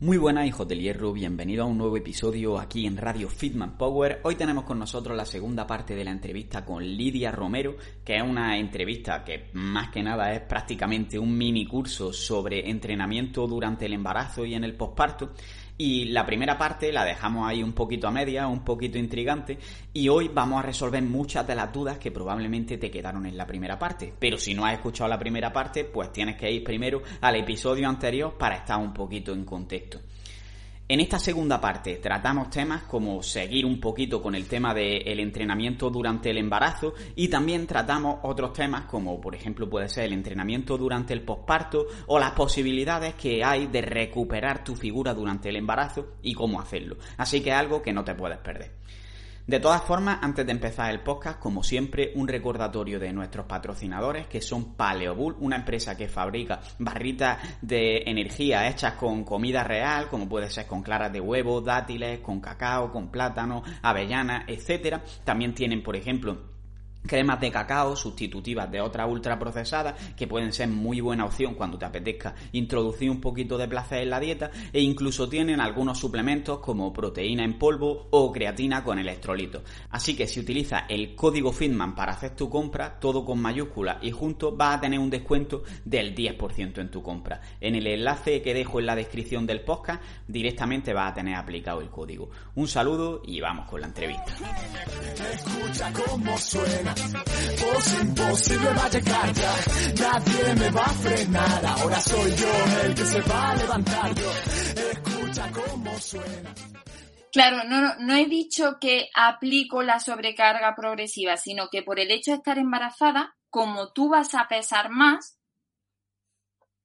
Muy buenas hijos del hierro, bienvenido a un nuevo episodio aquí en Radio Fitman Power. Hoy tenemos con nosotros la segunda parte de la entrevista con Lidia Romero, que es una entrevista que más que nada es prácticamente un mini curso sobre entrenamiento durante el embarazo y en el posparto. Y la primera parte la dejamos ahí un poquito a media, un poquito intrigante, y hoy vamos a resolver muchas de las dudas que probablemente te quedaron en la primera parte. Pero si no has escuchado la primera parte, pues tienes que ir primero al episodio anterior para estar un poquito en contexto. En esta segunda parte tratamos temas como seguir un poquito con el tema del entrenamiento durante el embarazo y también tratamos otros temas como por ejemplo puede ser el entrenamiento durante el posparto o las posibilidades que hay de recuperar tu figura durante el embarazo y cómo hacerlo. Así que es algo que no te puedes perder. De todas formas, antes de empezar el podcast, como siempre, un recordatorio de nuestros patrocinadores que son Paleobull, una empresa que fabrica barritas de energía hechas con comida real, como puede ser con claras de huevo, dátiles, con cacao, con plátano, avellanas, etcétera. También tienen, por ejemplo, cremas de cacao sustitutivas de otras ultraprocesadas que pueden ser muy buena opción cuando te apetezca introducir un poquito de placer en la dieta e incluso tienen algunos suplementos como proteína en polvo o creatina con electrolitos. Así que si utilizas el código Fitman para hacer tu compra, todo con mayúscula y junto vas a tener un descuento del 10% en tu compra. En el enlace que dejo en la descripción del podcast directamente vas a tener aplicado el código. Un saludo y vamos con la entrevista. Va a llegar ya. Nadie me va a frenar. Ahora soy yo el que se va a levantar. escucha cómo suena. Claro, no, no he dicho que aplico la sobrecarga progresiva, sino que por el hecho de estar embarazada, como tú vas a pesar más,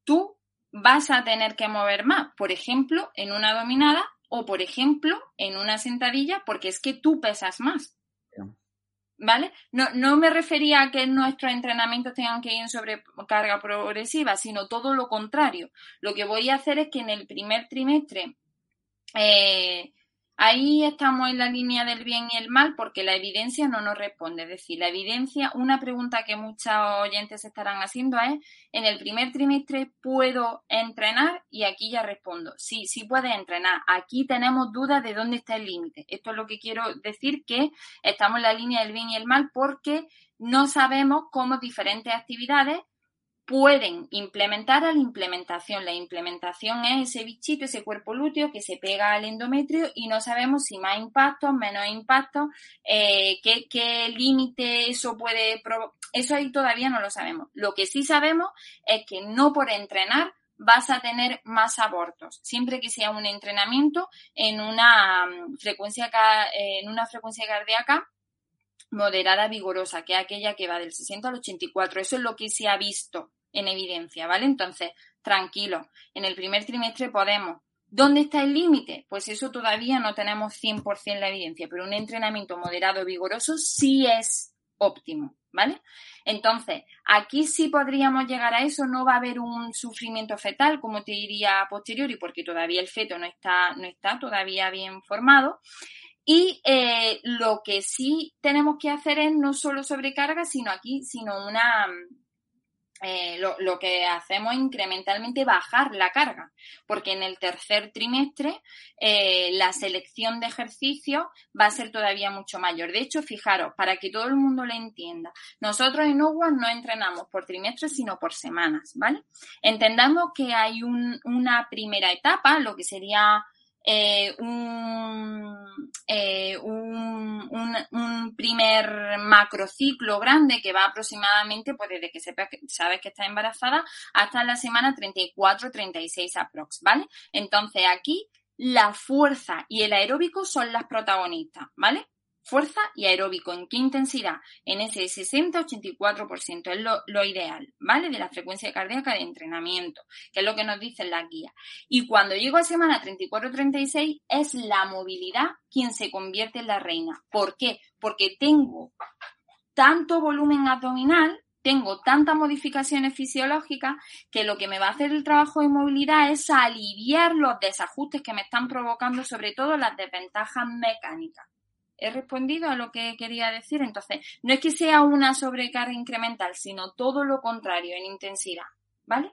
tú vas a tener que mover más. Por ejemplo, en una dominada o, por ejemplo, en una sentadilla, porque es que tú pesas más. ¿Vale? No, me refería a que nuestros entrenamientos tengan que ir en sobrecarga progresiva, sino todo lo contrario. Lo que voy a hacer es que en el primer trimestre eh, Ahí estamos en la línea del bien y el mal porque la evidencia no nos responde. Es decir, la evidencia, una pregunta que muchos oyentes estarán haciendo es, en el primer trimestre puedo entrenar y aquí ya respondo, sí, sí puedes entrenar. Aquí tenemos dudas de dónde está el límite. Esto es lo que quiero decir, que estamos en la línea del bien y el mal porque no sabemos cómo diferentes actividades pueden implementar a la implementación. La implementación es ese bichito, ese cuerpo lúteo que se pega al endometrio y no sabemos si más impacto, menos impacto, eh, qué, qué límite eso puede provocar. Eso ahí todavía no lo sabemos. Lo que sí sabemos es que no por entrenar vas a tener más abortos, siempre que sea un entrenamiento en una mm, frecuencia, en una frecuencia cardíaca moderada vigorosa, que es aquella que va del 60 al 84. Eso es lo que se ha visto en evidencia, ¿vale? Entonces, tranquilo, en el primer trimestre podemos. ¿Dónde está el límite? Pues eso todavía no tenemos 100% la evidencia, pero un entrenamiento moderado vigoroso sí es óptimo, ¿vale? Entonces, aquí sí podríamos llegar a eso, no va a haber un sufrimiento fetal, como te diría posteriori, porque todavía el feto no está, no está todavía bien formado. Y eh, lo que sí tenemos que hacer es no solo sobrecarga, sino aquí, sino una, eh, lo, que hacemos es incrementalmente bajar la carga, porque en el tercer trimestre eh, la selección de ejercicios va a ser todavía mucho mayor. De hecho, fijaros, para que todo el mundo lo entienda, nosotros en UWAS no entrenamos por trimestre, sino por semanas, ¿vale? Entendamos que hay una primera etapa, lo que sería eh, eh, un, un, un, primer macrociclo grande que va aproximadamente, pues desde que sepas que sabes que está embarazada hasta la semana 34-36 aprox, ¿vale? Entonces aquí la fuerza y el aeróbico son las protagonistas, ¿vale? Fuerza y aeróbico. ¿En qué intensidad? En ese 60-84% es lo, ideal, ¿vale? De la frecuencia cardíaca de entrenamiento, que es lo que nos dice la guía. Y cuando llego a semana 34-36 es la movilidad quien se convierte en la reina. ¿Por qué? Porque tengo tanto volumen abdominal tengo tantas modificaciones fisiológicas que lo que me va a hacer el trabajo de movilidad es aliviar los desajustes que me están provocando, sobre todo las desventajas mecánicas he respondido a lo que quería decir. Entonces, no es que sea una sobrecarga incremental, sino todo lo contrario en intensidad. ¿Vale?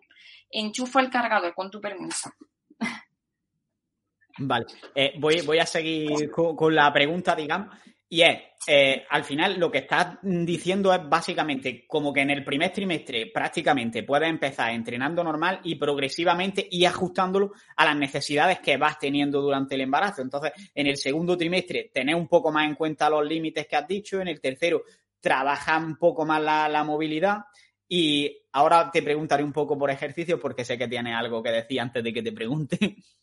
Enchufo el cargador con tu permiso. Vale, eh, voy, voy, a seguir con, la pregunta, digamos. Y es, eh, al final lo que estás diciendo es básicamente como que en el primer trimestre prácticamente puedes empezar entrenando normal y progresivamente y ajustándolo a las necesidades que vas teniendo durante el embarazo. Entonces, en el segundo trimestre tenés un poco más en cuenta los límites que has dicho, en el tercero trabaja un poco más la, la movilidad y ahora te preguntaré un poco por ejercicio porque sé que tienes algo que decir antes de que te pregunte.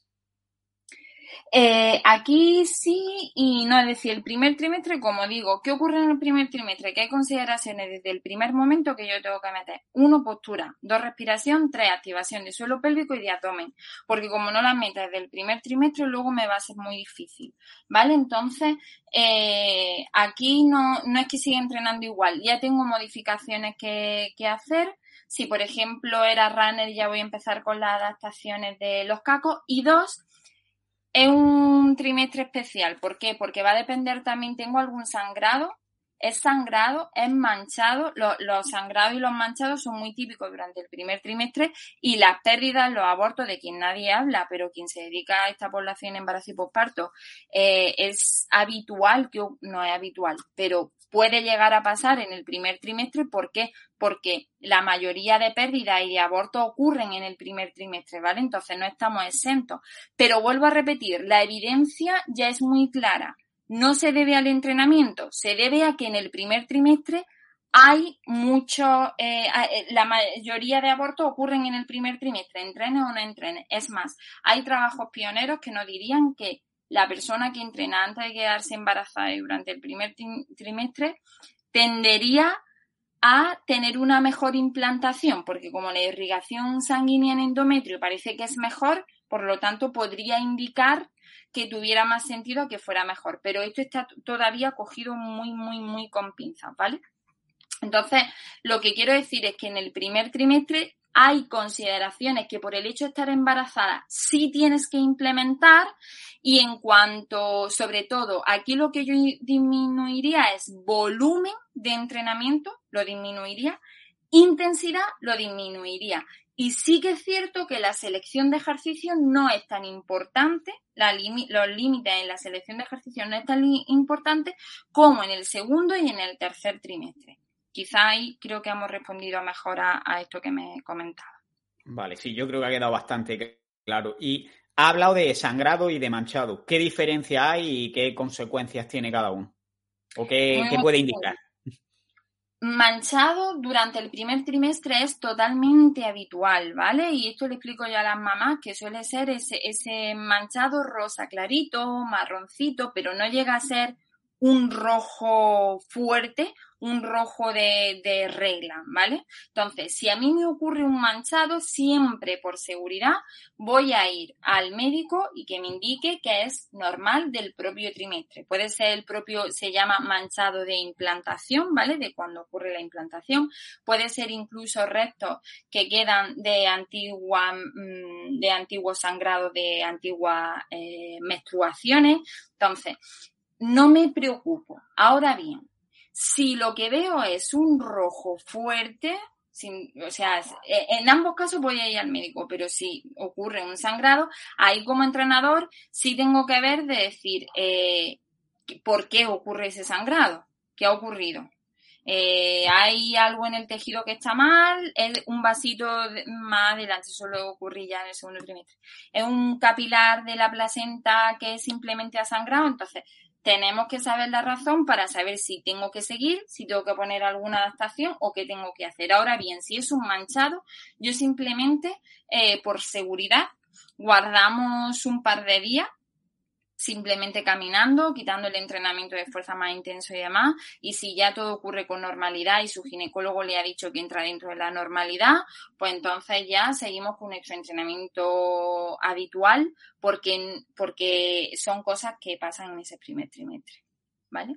Eh, aquí sí y no, es decir, el primer trimestre, como digo, ¿qué ocurre en el primer trimestre? Que hay consideraciones desde el primer momento que yo tengo que meter. Uno, postura. Dos, respiración. Tres, activación de suelo pélvico y de abdomen. Porque como no las metas desde el primer trimestre, luego me va a ser muy difícil. ¿Vale? Entonces, eh, aquí no, no es que siga entrenando igual. Ya tengo modificaciones que, que hacer. Si, por ejemplo, era runner, ya voy a empezar con las adaptaciones de los cacos. Y dos, es un trimestre especial. ¿Por qué? Porque va a depender también, tengo algún sangrado, es sangrado, es manchado. Los, sangrados y los manchados son muy típicos durante el primer trimestre y las pérdidas, los abortos, de quien nadie habla, pero quien se dedica a esta población embarazo y posparto, eh, es habitual, que no es habitual, pero puede llegar a pasar en el primer trimestre. ¿Por qué? Porque la mayoría de pérdidas y de abortos ocurren en el primer trimestre, ¿vale? Entonces no estamos exentos. Pero vuelvo a repetir, la evidencia ya es muy clara. No se debe al entrenamiento, se debe a que en el primer trimestre hay mucho, eh, eh, la mayoría de abortos ocurren en el primer trimestre, entrene o no entrene. Es más, hay trabajos pioneros que nos dirían que la persona que entrena antes de quedarse embarazada y durante el primer trimestre tendería a tener una mejor implantación, porque como la irrigación sanguínea en endometrio parece que es mejor, por lo tanto podría indicar que tuviera más sentido que fuera mejor. Pero esto está todavía cogido muy, muy, muy con pinzas, ¿vale? Entonces, lo que quiero decir es que en el primer trimestre hay consideraciones que por el hecho de estar embarazada sí tienes que implementar y en cuanto, sobre todo, aquí lo que yo disminuiría es volumen de entrenamiento, lo disminuiría, intensidad lo disminuiría. Y sí que es cierto que la selección de ejercicio no es tan importante, los límites en la selección de ejercicio no es tan importante como en el segundo y en el tercer trimestre quizá ahí creo que hemos respondido mejor a, esto que me comentaba. Vale, sí, yo creo que ha quedado bastante claro. Y ha hablado de sangrado y de manchado. ¿Qué diferencia hay y qué consecuencias tiene cada uno? ¿O qué, puede indicar? Manchado durante el primer trimestre es totalmente habitual, ¿vale? Y esto le explico yo a las mamás que suele ser ese, ese manchado rosa clarito, marroncito, pero no llega a ser un rojo fuerte un rojo de, regla, ¿vale? Entonces, si a mí me ocurre un manchado, siempre por seguridad voy a ir al médico y que me indique que es normal del propio trimestre. Puede ser el propio, se llama manchado de implantación, ¿vale? De cuando ocurre la implantación. Puede ser incluso restos que quedan de antigua, mm, de antiguo sangrado, de antiguas eh, menstruaciones. Entonces, no me preocupo. Ahora bien, si lo que veo es un rojo fuerte, o sea, eh, en ambos casos voy a ir al médico, pero si ocurre un sangrado, ahí como entrenador sí tengo que ver de decir eh, por qué ocurre ese sangrado, qué ha ocurrido. Eh, hay algo en el tejido que está mal, es un vasito más adelante, eso lo ocurre ya en el segundo trimestre. Es un capilar de la placenta que simplemente ha sangrado, entonces tenemos que saber la razón para saber si tengo que seguir, si tengo que poner alguna adaptación o qué tengo que hacer. Ahora bien, si es un manchado, yo simplemente, eh, por seguridad, guardamos un par de días simplemente caminando, quitando el entrenamiento de fuerza más intenso y demás, y si ya todo ocurre con normalidad y su ginecólogo le ha dicho que entra dentro de la normalidad, pues entonces ya seguimos con nuestro entrenamiento habitual porque, porque son cosas que pasan en ese primer trimestre, ¿vale?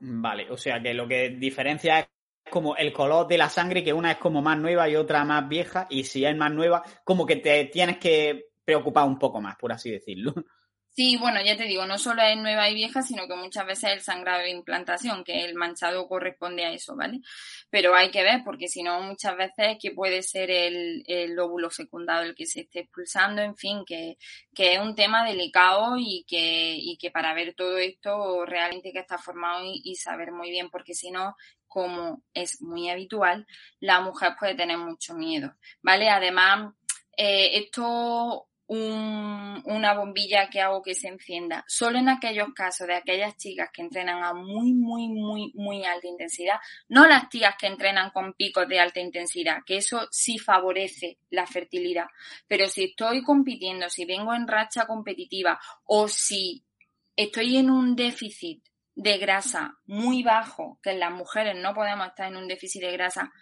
Vale, o sea que lo que diferencia es como el color de la sangre, que una es como más nueva y otra más vieja, y si es más nueva, como que te tienes que preocupar un poco más, por así decirlo. Sí, bueno, ya te digo, no solo es nueva y vieja, sino que muchas veces el sangrado de implantación, que el manchado corresponde a eso, ¿vale? Pero hay que ver, porque si no, muchas veces que puede ser el, lóbulo fecundado el que se esté expulsando, en fin, que, que es un tema delicado y que, y que para ver todo esto realmente que estar formado y, y saber muy bien, porque si no, como es muy habitual, la mujer puede tener mucho miedo, ¿vale? Además, eh, esto una bombilla que hago que se encienda. Solo en aquellos casos de aquellas chicas que entrenan a muy, muy, muy, muy alta intensidad, no las tías que entrenan con picos de alta intensidad, que eso sí favorece la fertilidad. Pero si estoy compitiendo, si vengo en racha competitiva o si estoy en un déficit de grasa muy bajo, que las mujeres no podemos estar en un déficit de grasa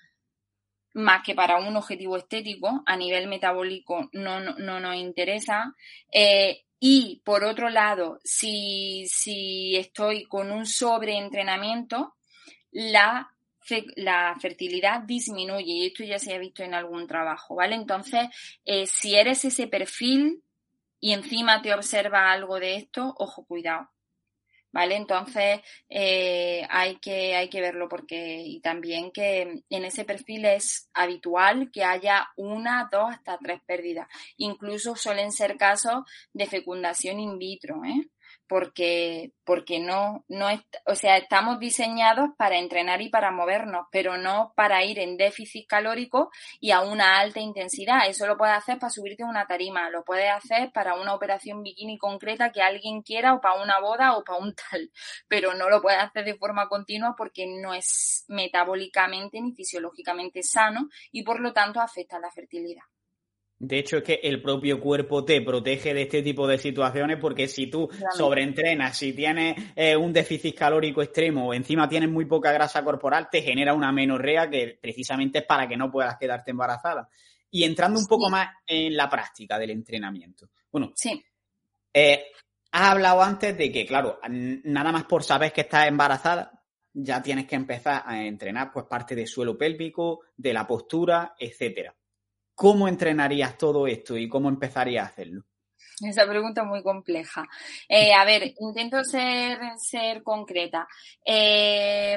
más que para un objetivo estético, a nivel metabólico no, no, nos interesa. Eh, y por otro lado, si, si estoy con un sobreentrenamiento, la, la fertilidad disminuye y esto ya se ha visto en algún trabajo, ¿vale? Entonces, eh, si eres ese perfil y encima te observa algo de esto, ojo, cuidado. ¿Vale? Entonces eh, hay, que, hay que verlo porque y también que en ese perfil es habitual que haya una, dos, hasta tres pérdidas. Incluso suelen ser casos de fecundación in vitro, ¿eh? Porque, porque no, no o sea, estamos diseñados para entrenar y para movernos, pero no para ir en déficit calórico y a una alta intensidad. Eso lo puedes hacer para subirte a una tarima, lo puedes hacer para una operación bikini concreta que alguien quiera o para una boda o para un tal, pero no lo puedes hacer de forma continua porque no es metabólicamente ni fisiológicamente sano y por lo tanto afecta a la fertilidad. De hecho, es que el propio cuerpo te protege de este tipo de situaciones porque si tú sobreentrenas, si tienes eh, un déficit calórico extremo o encima tienes muy poca grasa corporal, te genera una menorrea que precisamente es para que no puedas quedarte embarazada. Y entrando un poco más en la práctica del entrenamiento. Bueno, sí. Eh, has hablado antes de que, claro, nada más por saber que estás embarazada, ya tienes que empezar a entrenar pues parte del suelo pélvico, de la postura, etcétera. ¿Cómo entrenarías todo esto y cómo empezarías a hacerlo? Esa pregunta es muy compleja. Eh, a ver, intento ser, ser concreta. Eh,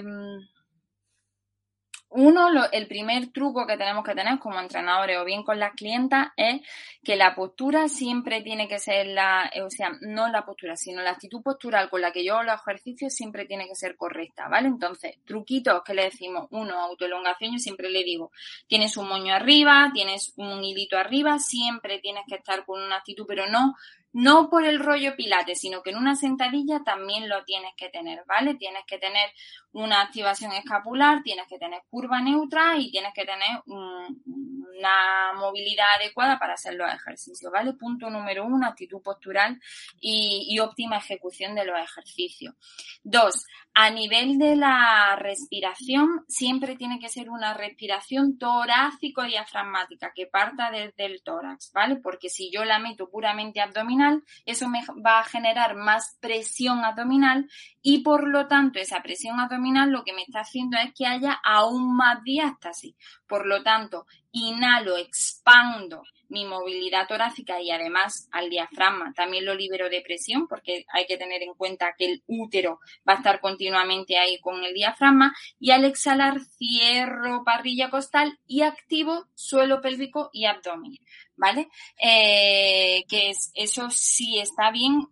uno, el primer truco que tenemos que tener como entrenadores o bien con las clientas es que la postura siempre tiene que ser la, o sea, no la postura, sino la actitud postural con la que yo los ejercicios siempre tiene que ser correcta, ¿vale? Entonces, truquitos que le decimos, uno, autoelongación, yo siempre le digo, tienes un moño arriba, tienes un hilito arriba, siempre tienes que estar con una actitud, pero no no por el rollo pilate, sino que en una sentadilla también lo tienes que tener, ¿vale? Tienes que tener una activación escapular, tienes que tener curva neutra y tienes que tener una movilidad adecuada para hacer los ejercicios, ¿vale? Punto número uno, actitud postural y, y óptima ejecución de los ejercicios. Dos, a nivel de la respiración, siempre tiene que ser una respiración torácico-diafragmática que parta desde el tórax, ¿vale? Porque si yo la meto puramente abdominal, eso me va a generar más presión abdominal y por lo tanto esa presión abdominal lo que me está haciendo es que haya aún más diástasis. Por lo tanto, inhalo, expando mi movilidad torácica y además al diafragma también lo libero de presión porque hay que tener en cuenta que el útero va a estar continuamente ahí con el diafragma y al exhalar cierro parrilla costal y activo suelo pélvico y abdomen, ¿vale? Eh, que es, eso sí está bien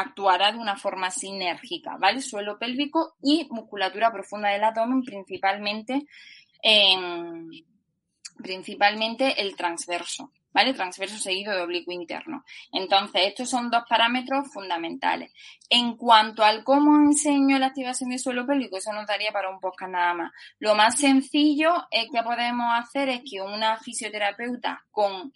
actuará de una forma sinérgica, ¿vale? Suelo pélvico y musculatura profunda del abdomen, principalmente, principalmente el transverso. ¿Vale? Transverso seguido de oblicuo interno. Entonces, estos son dos parámetros fundamentales. En cuanto al cómo enseño la activación del suelo pélvico, eso nos daría para un podcast nada más. Lo más sencillo es que podemos hacer es que una fisioterapeuta con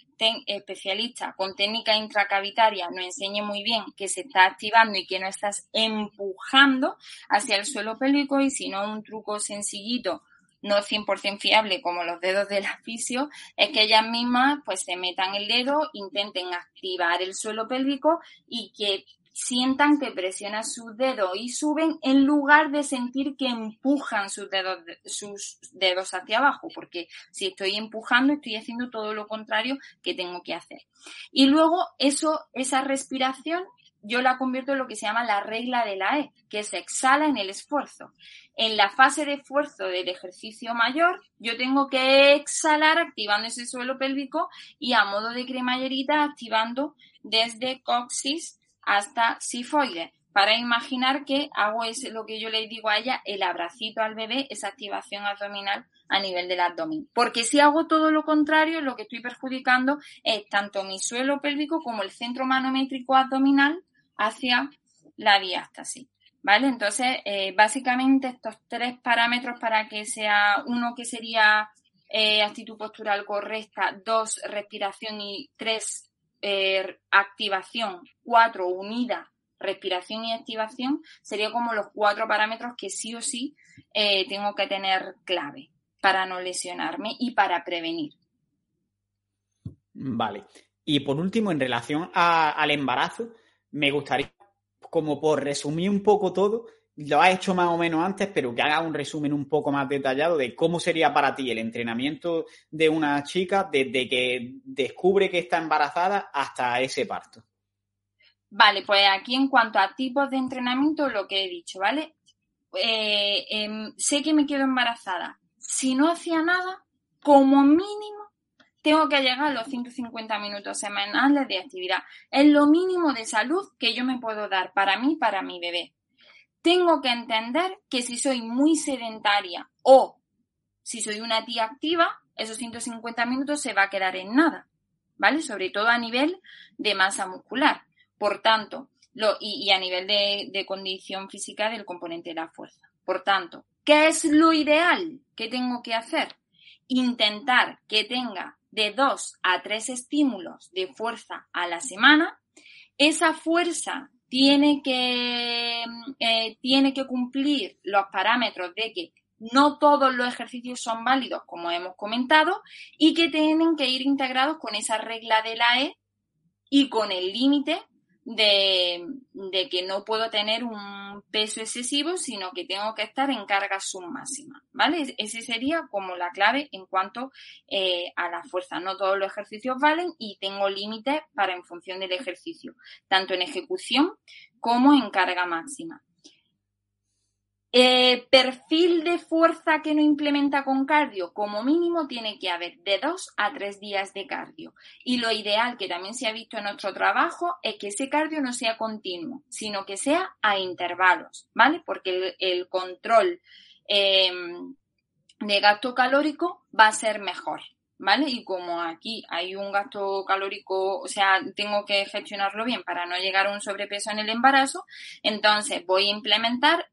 especialista con técnica intracavitaria nos enseñe muy bien que se está activando y que no estás empujando hacia el suelo pélvico y si no un truco sencillito no 100% fiable como los dedos del fisio, es que ellas mismas pues se metan el dedo, intenten activar el suelo pélvico y que sientan que presionan sus dedos y suben en lugar de sentir que empujan sus dedos, sus dedos hacia abajo, porque si estoy empujando estoy haciendo todo lo contrario que tengo que hacer. Y luego eso, esa respiración yo la convierto en lo que se llama la regla de la E, que se exhala en el esfuerzo. En la fase de esfuerzo del ejercicio mayor, yo tengo que exhalar activando ese suelo pélvico y a modo de cremallerita activando desde coxis hasta sifoides para imaginar que hago ese, lo que yo le digo a ella, el abracito al bebé, esa activación abdominal a nivel del abdomen. Porque si hago todo lo contrario, lo que estoy perjudicando es tanto mi suelo pélvico como el centro manométrico abdominal hacia la diástasis. ¿Vale? Entonces, eh, básicamente estos tres parámetros para que sea uno que sería eh, actitud postural correcta, dos, respiración y tres, eh, activación, cuatro, unida respiración y activación, sería como los cuatro parámetros que sí o sí tengo que tener clave para no lesionarme y para prevenir. Vale. Y por último, en relación al embarazo, me gustaría, como por resumir un poco todo, lo has hecho más o menos antes, pero que haga un resumen un poco más detallado de cómo sería para ti el entrenamiento de una chica desde que descubre que está embarazada hasta ese parto. Vale, pues aquí en cuanto a tipos de entrenamiento, lo que he dicho, ¿vale? Eh, em, sé que me quedo embarazada. Si no hacía nada, como mínimo, tengo que llegar a los 150 minutos semanales de actividad. Es lo mínimo de salud que yo me puedo dar para mí, para mi bebé. Tengo que entender que si soy muy sedentaria o si soy una tía activa, esos 150 minutos se va a quedar en nada, ¿vale? Sobre todo a nivel de masa muscular. Por tanto, y, a nivel de, condición física del componente de la fuerza. Por tanto, ¿qué es lo ideal que tengo que hacer? Intentar que tenga de dos a tres estímulos de fuerza a la semana. Esa fuerza tiene que, eh, tiene que cumplir los parámetros de que no todos los ejercicios son válidos, como hemos comentado, y que tienen que ir integrados con esa regla de la E y con el límite de, que no puedo tener un peso excesivo, sino que tengo que estar en carga submáxima, ¿vale? Ese sería como la clave en cuanto eh, a la fuerza. No todos los ejercicios valen y tengo límites para en función del ejercicio, tanto en ejecución como en carga máxima. Eh, perfil de fuerza que no implementa con cardio, como mínimo tiene que haber de dos a tres días de cardio. Y lo ideal, que también se ha visto en nuestro trabajo, es que ese cardio no sea continuo, sino que sea a intervalos, ¿vale? Porque el, control em, de gasto calórico va a ser mejor. ¿Vale? Y como aquí hay un gasto calórico, o sea, tengo que gestionarlo bien para no llegar a un sobrepeso en el embarazo, entonces voy a implementar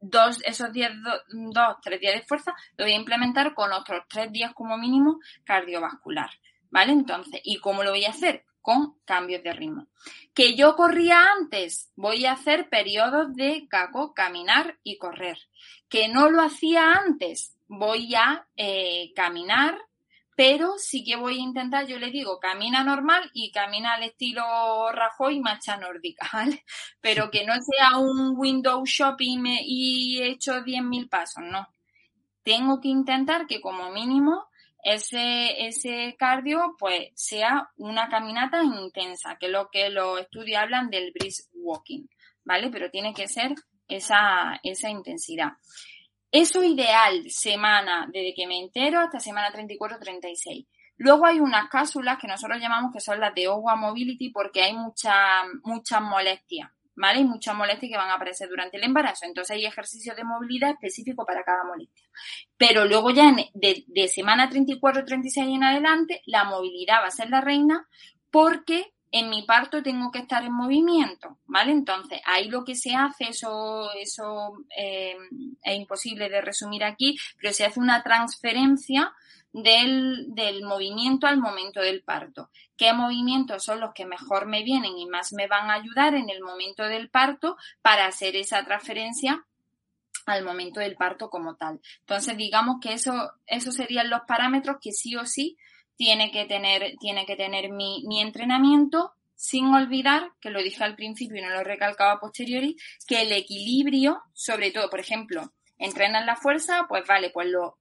dos, esos días, dos, tres días de fuerza, lo voy a implementar con otros tres días como mínimo cardiovascular. ¿Vale? Entonces, ¿y cómo lo voy a hacer? Con cambios de ritmo. Que yo corría antes, voy a hacer periodos de caco, caminar y correr. Que no lo hacía antes, voy a eh, caminar, pero sí que voy a intentar, yo le digo, camina normal y camina al estilo Rajoy marcha nórdica, ¿vale? Pero que no sea un window shopping y he hecho 10.000 pasos, no. Tengo que intentar que como mínimo ese, ese cardio pues sea una caminata intensa, que es lo que los estudios hablan del brisk walking, ¿vale? Pero tiene que ser esa, esa intensidad. Eso ideal, semana desde que me entero hasta semana 34-36. Luego hay unas cápsulas que nosotros llamamos que son las de OWA Mobility porque hay muchas muchas molestias, ¿vale? Hay muchas molestias que van a aparecer durante el embarazo. Entonces hay ejercicios de movilidad específicos para cada molestia. Pero luego ya de, de semana 34-36 en adelante, la movilidad va a ser la reina porque en mi parto tengo que estar en movimiento, ¿vale? Entonces, ahí lo que se hace, eso, eso eh, es imposible de resumir aquí, pero se hace una transferencia del, del movimiento al momento del parto. ¿Qué movimientos son los que mejor me vienen y más me van a ayudar en el momento del parto para hacer esa transferencia al momento del parto como tal? Entonces, digamos que eso, esos serían los parámetros que sí o sí tiene que tener, tiene que tener mi, mi entrenamiento sin olvidar, que lo dije al principio y no lo he recalcado a posteriori, que el equilibrio, sobre todo, por ejemplo, entrenan la fuerza, pues vale, pues lo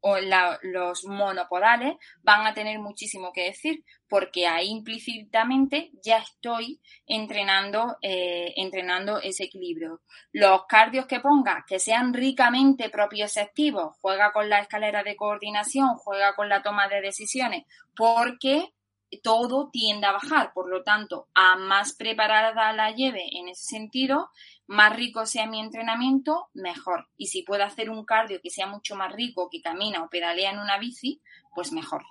o los monopodales van a tener muchísimo que decir, porque ahí implícitamente ya estoy entrenando, eh, entrenando ese equilibrio. Los cardios que ponga, que sean ricamente propioceptivos, juega con la escalera de coordinación, juega con la toma de decisiones, porque todo tiende a bajar. Por lo tanto, a más preparada la lleve en ese sentido, más rico sea mi entrenamiento, mejor. Y si puedo hacer un cardio que sea mucho más rico, que camina o pedalea en una bici, pues mejor.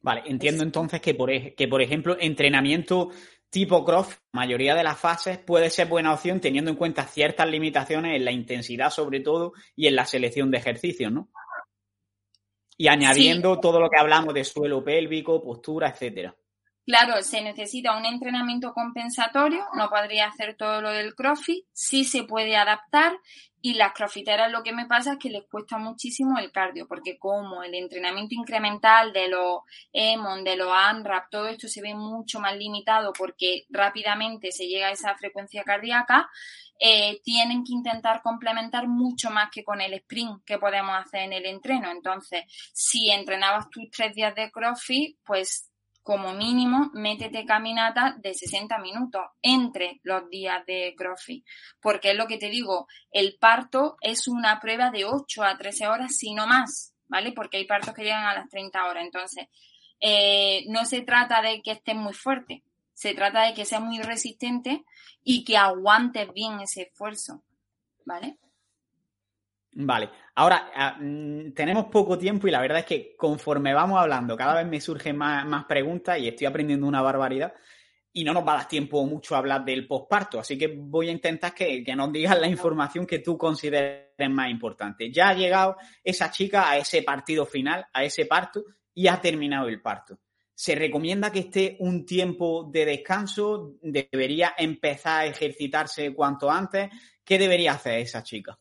Vale, entiendo entonces que por, que, por ejemplo, entrenamiento tipo cross, mayoría de las fases puede ser buena opción teniendo en cuenta ciertas limitaciones en la intensidad sobre todo y en la selección de ejercicios, ¿no? Y añadiendo todo lo que hablamos de suelo pélvico, postura, etcétera. Claro, se necesita un entrenamiento compensatorio, no podría hacer todo lo del CrossFit, sí se puede adaptar y las crossfiteras lo que me pasa es que les cuesta muchísimo el cardio, porque como el entrenamiento incremental de los EMON, de los AMRAP, todo esto se ve mucho más limitado porque rápidamente se llega a esa frecuencia cardíaca, eh, tienen que intentar complementar mucho más que con el sprint que podemos hacer en el entreno. Entonces, si entrenabas tus tres días de CrossFit, pues como mínimo, métete caminata de 60 minutos entre los días de CrossFit. Porque es lo que te digo, el parto es una prueba de 8 a 13 horas, si no más, ¿vale? Porque hay partos que llegan a las 30 horas. Entonces, eh, no se trata de que estés muy fuerte, se trata de que seas muy resistente y que aguantes bien ese esfuerzo, ¿vale? Vale, ahora ah, mm, tenemos poco tiempo y la verdad es que conforme vamos hablando, cada vez me surgen más, preguntas y estoy aprendiendo una barbaridad y no nos va a dar tiempo mucho a hablar del posparto, así que voy a intentar que, que, nos digas la información que tú consideres más importante. Ya ha llegado esa chica a ese partido final, a ese parto y ha terminado el parto. ¿Se recomienda que esté un tiempo de descanso? ¿Debería empezar a ejercitarse cuanto antes? ¿Qué debería hacer esa chica?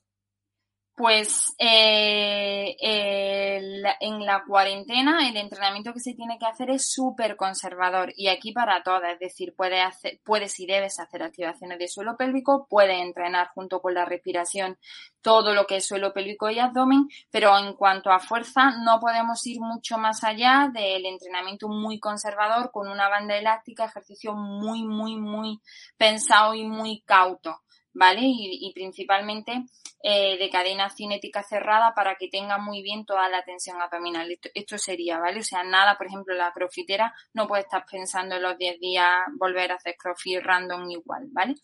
Pues eh, en la cuarentena el entrenamiento que se tiene que hacer es súper conservador y aquí para todas, es decir, puedes, hacer, puedes y debes hacer activaciones de suelo pélvico, puedes entrenar junto con la respiración todo lo que es suelo pélvico y abdomen, pero en cuanto a fuerza no podemos ir mucho más allá del entrenamiento muy conservador con una banda elástica, ejercicio muy, muy, muy pensado y muy cauto. ¿Vale? Y, principalmente eh, de cadena cinética cerrada para que tenga muy bien toda la tensión abdominal. Esto, sería, ¿vale? O sea, nada, por ejemplo, la crofitera no puede estar pensando en los 10 días volver a hacer crofit random igual, ¿vale?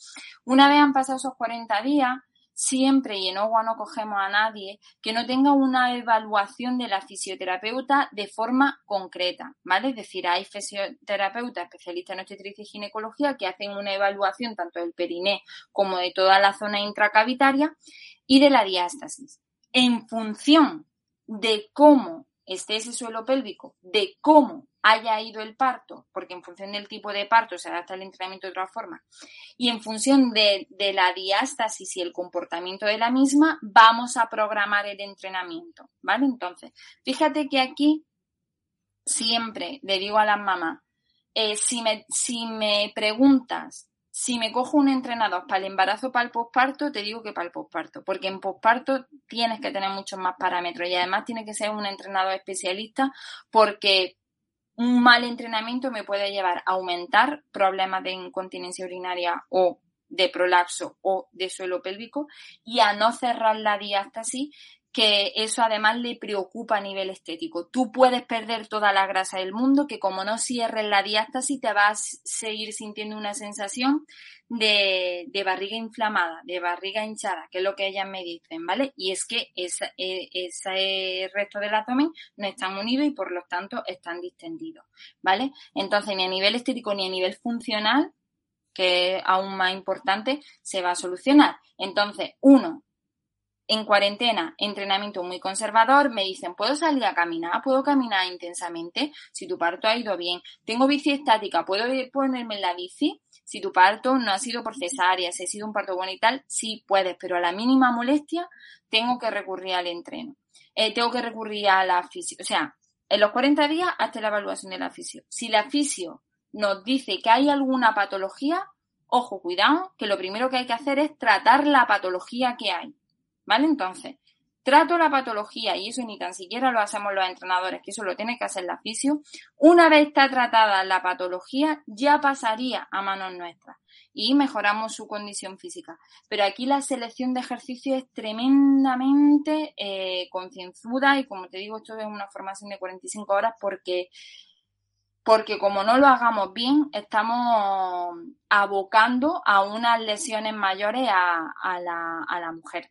Una vez han pasado esos 40 días, siempre y en OGUA no cogemos a nadie que no tenga una evaluación de la fisioterapeuta de forma concreta, ¿vale? Es decir, hay fisioterapeutas especialistas en obstetricia y ginecología que hacen una evaluación tanto del periné como de toda la zona intracavitaria y de la diástasis. En función de cómo esté ese suelo pélvico, de cómo haya ido el parto, porque en función del tipo de parto se adapta el entrenamiento de otra forma, y en función de, la diástasis y el comportamiento de la misma, vamos a programar el entrenamiento, ¿vale? Entonces, fíjate que aquí siempre le digo a las mamás, eh, si, me, si me preguntas si me cojo un entrenador para el embarazo o para el posparto, te digo que para el posparto, porque en posparto tienes que tener muchos más parámetros y además tiene que ser un entrenador especialista porque un mal entrenamiento me puede llevar a aumentar problemas de incontinencia urinaria o de prolapso o de suelo pélvico y a no cerrar la diástasis que eso además le preocupa a nivel estético. Tú puedes perder toda la grasa del mundo, que como no cierres la diástasis te vas a seguir sintiendo una sensación de, barriga inflamada, de barriga hinchada, que es lo que ellas me dicen, ¿vale? Y es que ese, ese resto del abdomen no están unidos y por lo tanto están distendidos, ¿vale? Entonces ni a nivel estético ni a nivel funcional que es aún más importante, se va a solucionar. Entonces, uno, en cuarentena, entrenamiento muy conservador, me dicen, ¿puedo salir a caminar? ¿Puedo caminar intensamente? Si tu parto ha ido bien. ¿Tengo bici estática? ¿Puedo ponerme en la bici? Si tu parto no ha sido por cesárea, si ha sido un parto bueno y tal, sí puedes, pero a la mínima molestia tengo que recurrir al entreno. Eh, tengo que recurrir a la fisio. O sea, en los 40 días hasta la evaluación de la fisio. Si la fisio nos dice que hay alguna patología, ojo, cuidado, que lo primero que hay que hacer es tratar la patología que hay. ¿Vale? Entonces, trato la patología, y eso ni tan siquiera lo hacemos los entrenadores, que eso lo tiene que hacer la fisio, una vez está tratada la patología, ya pasaría a manos nuestras y mejoramos su condición física. Pero aquí la selección de ejercicio es tremendamente eh, concienzuda y como te digo, esto es una formación de 45 horas porque porque como no lo hagamos bien, estamos abocando a unas lesiones mayores a, la, a la mujer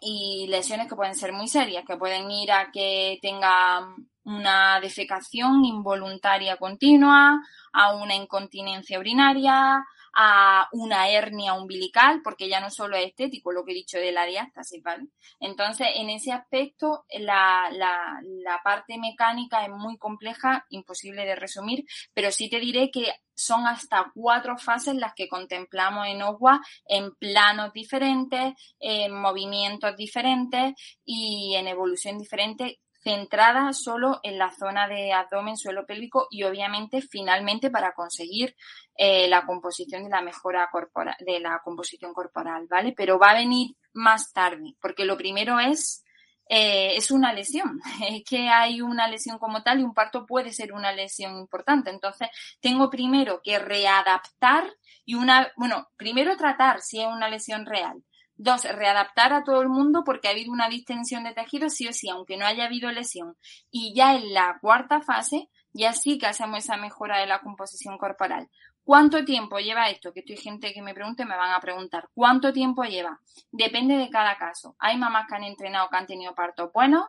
y lesiones que pueden ser muy serias, que pueden ir a que tenga una defecación involuntaria continua, a una incontinencia urinaria, a una hernia umbilical, porque ya no solo es estético lo que he dicho de la diástasis, ¿vale? Entonces, en ese aspecto, la, la, parte mecánica es muy compleja, imposible de resumir, pero sí te diré que son hasta cuatro fases las que contemplamos en OGWA en planos diferentes, en movimientos diferentes y en evolución diferente centrada solo en la zona de abdomen, suelo pélvico y obviamente finalmente para conseguir eh, la composición de la mejora corporal, de la composición corporal, ¿vale? Pero va a venir más tarde, porque lo primero es eh, es una lesión, es que hay una lesión como tal y un parto puede ser una lesión importante. Entonces, tengo primero que readaptar y una, bueno, primero tratar si es una lesión real Dos, readaptar a todo el mundo porque ha habido una distensión de tejido sí o sí, aunque no haya habido lesión. Y ya en la cuarta fase, ya sí que hacemos esa mejora de la composición corporal. ¿Cuánto tiempo lleva esto? Que estoy gente que me pregunte, me van a preguntar. ¿Cuánto tiempo lleva? Depende de cada caso. Hay mamás que han entrenado, que han tenido partos buenos,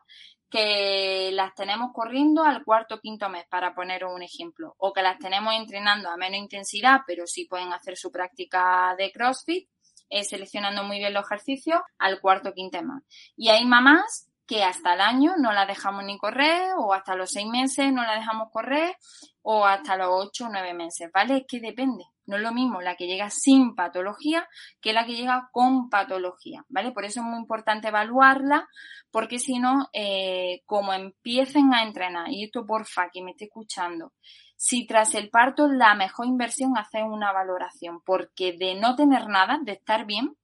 que las tenemos corriendo al cuarto o quinto mes, para poner un ejemplo, o que las tenemos entrenando a menos intensidad, pero sí pueden hacer su práctica de CrossFit eh, seleccionando muy bien los ejercicios al cuarto quinto más. Y hay mamás que hasta el año no la dejamos ni correr, o hasta los seis meses no la dejamos correr, o hasta los ocho o nueve meses, ¿vale? Es que depende. No es lo mismo la que llega sin patología que la que llega con patología, ¿vale? Por eso es muy importante evaluarla, porque si no, eh, como empiecen a entrenar, y esto porfa, que me esté escuchando, si tras el parto la mejor inversión hacer una valoración, porque de no tener nada, de estar bien,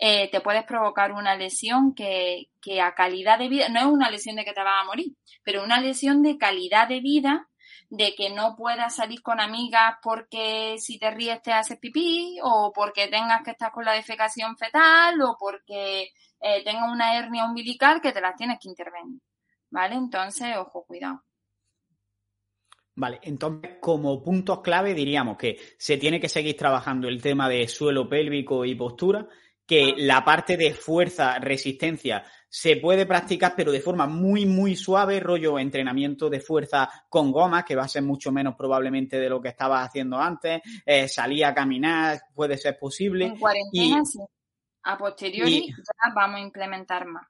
eh, te puedes provocar una lesión que, que a calidad de vida, no es una lesión de que te vas a morir, pero una lesión de calidad de vida de que no puedas salir con amigas porque si te ríes te haces pipí o porque tengas que estar con la defecación fetal o porque eh, tengas una hernia umbilical que te las tienes que intervenir. ¿Vale? Entonces, ojo, cuidado. Vale, entonces como puntos clave diríamos que se tiene que seguir trabajando el tema de suelo pélvico y postura, que la parte de fuerza, resistencia se puede practicar pero de forma muy muy suave, rollo entrenamiento de fuerza con gomas, que va a ser mucho menos probablemente de lo que estabas haciendo antes, eh, salir a caminar, puede ser posible. En cuarentena, sí. A posteriori ya vamos a implementar más.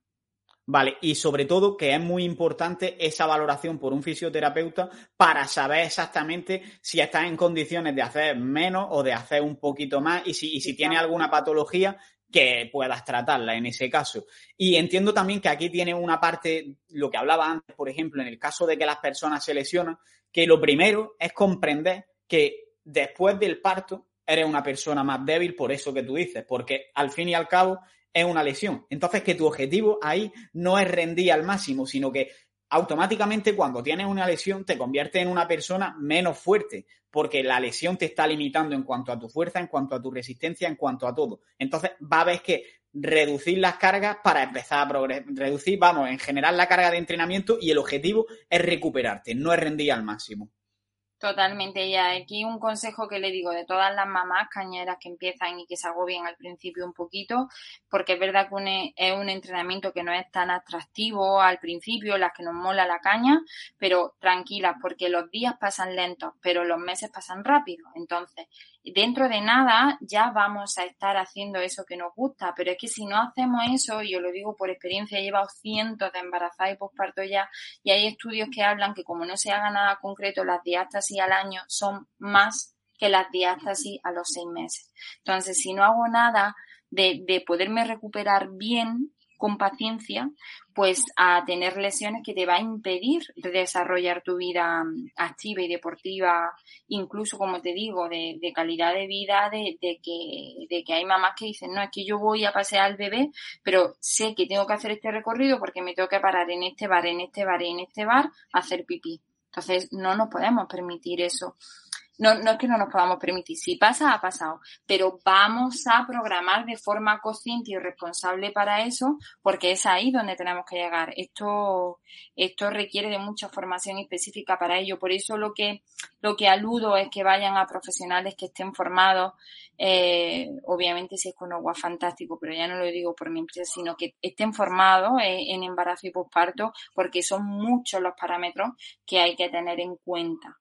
Vale, y sobre todo que es muy importante esa valoración por un fisioterapeuta para saber exactamente si estás en condiciones de hacer menos o de hacer un poquito más y si, y si tiene alguna patología que puedas tratarla en ese caso. Y entiendo también que aquí tiene una parte, lo que hablaba antes, por ejemplo, en el caso de que las personas se lesionan, que lo primero es comprender que después del parto eres una persona más débil por eso que tú dices, porque al fin y al cabo es una lesión. Entonces, que tu objetivo ahí no es rendir al máximo, sino que automáticamente cuando tienes una lesión te convierte en una persona menos fuerte, porque la lesión te está limitando en cuanto a tu fuerza, en cuanto a tu resistencia, en cuanto a todo. Entonces, va a haber que reducir las cargas para empezar a progresar, reducir, vamos, en general la carga de entrenamiento y el objetivo es recuperarte, no es rendir al máximo. Totalmente, y aquí un consejo que le digo de todas las mamás cañeras que empiezan y que se agobien al principio un poquito, porque es verdad que es un entrenamiento que no es tan atractivo al principio, las que nos mola la caña, pero tranquilas, porque los días pasan lentos, pero los meses pasan rápido. Entonces, dentro de nada ya vamos a estar haciendo eso que nos gusta, pero es que si no hacemos eso, y yo lo digo por experiencia, he llevado cientos de embarazadas y posparto ya, y hay estudios que hablan que como no se haga nada concreto, las diástasis al año son más que las diástasis a los seis meses. Entonces, si no hago nada de, de poderme recuperar bien, con paciencia, pues a tener lesiones que te va a impedir desarrollar tu vida mm, activa y deportiva, incluso como te digo, de, calidad de vida, de, que, de que hay mamás que dicen, no, es que yo voy a pasear al bebé, pero sé que tengo que hacer este recorrido porque me tengo que parar en este bar, en este bar en este bar a hacer pipí. Entonces, no nos podemos permitir eso no, no es que no nos podamos permitir, si pasa, ha pasado, pero vamos a programar de forma consciente y responsable para eso, porque es ahí donde tenemos que llegar. Esto, esto requiere de mucha formación específica para ello. Por eso lo que, lo que aludo es que vayan a profesionales que estén formados, eh, obviamente si es con agua fantástico, pero ya no lo digo por mi empresa, sino que estén formados en, embarazo y posparto, porque son muchos los parámetros que hay que tener en cuenta.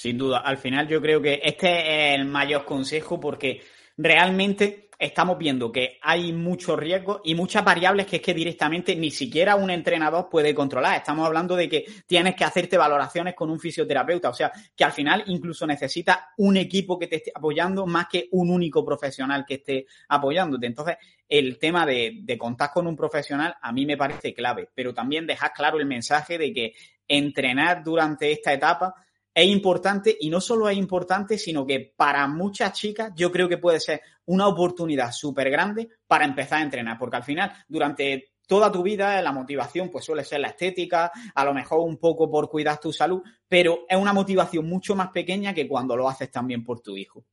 Sin duda, al final yo creo que este es el mayor consejo porque realmente estamos viendo que hay muchos riesgos y muchas variables que es que directamente ni siquiera un entrenador puede controlar. Estamos hablando de que tienes que hacerte valoraciones con un fisioterapeuta, o sea, que al final incluso necesitas un equipo que te esté apoyando más que un único profesional que esté apoyándote. Entonces, el tema de, de contar con un profesional a mí me parece clave, pero también dejar claro el mensaje de que entrenar durante esta etapa es importante y no solo es importante, sino que para muchas chicas yo creo que puede ser una oportunidad súper grande para empezar a entrenar, porque al final durante toda tu vida la motivación pues suele ser la estética, a lo mejor un poco por cuidar tu salud, pero es una motivación mucho más pequeña que cuando lo haces también por tu hijo.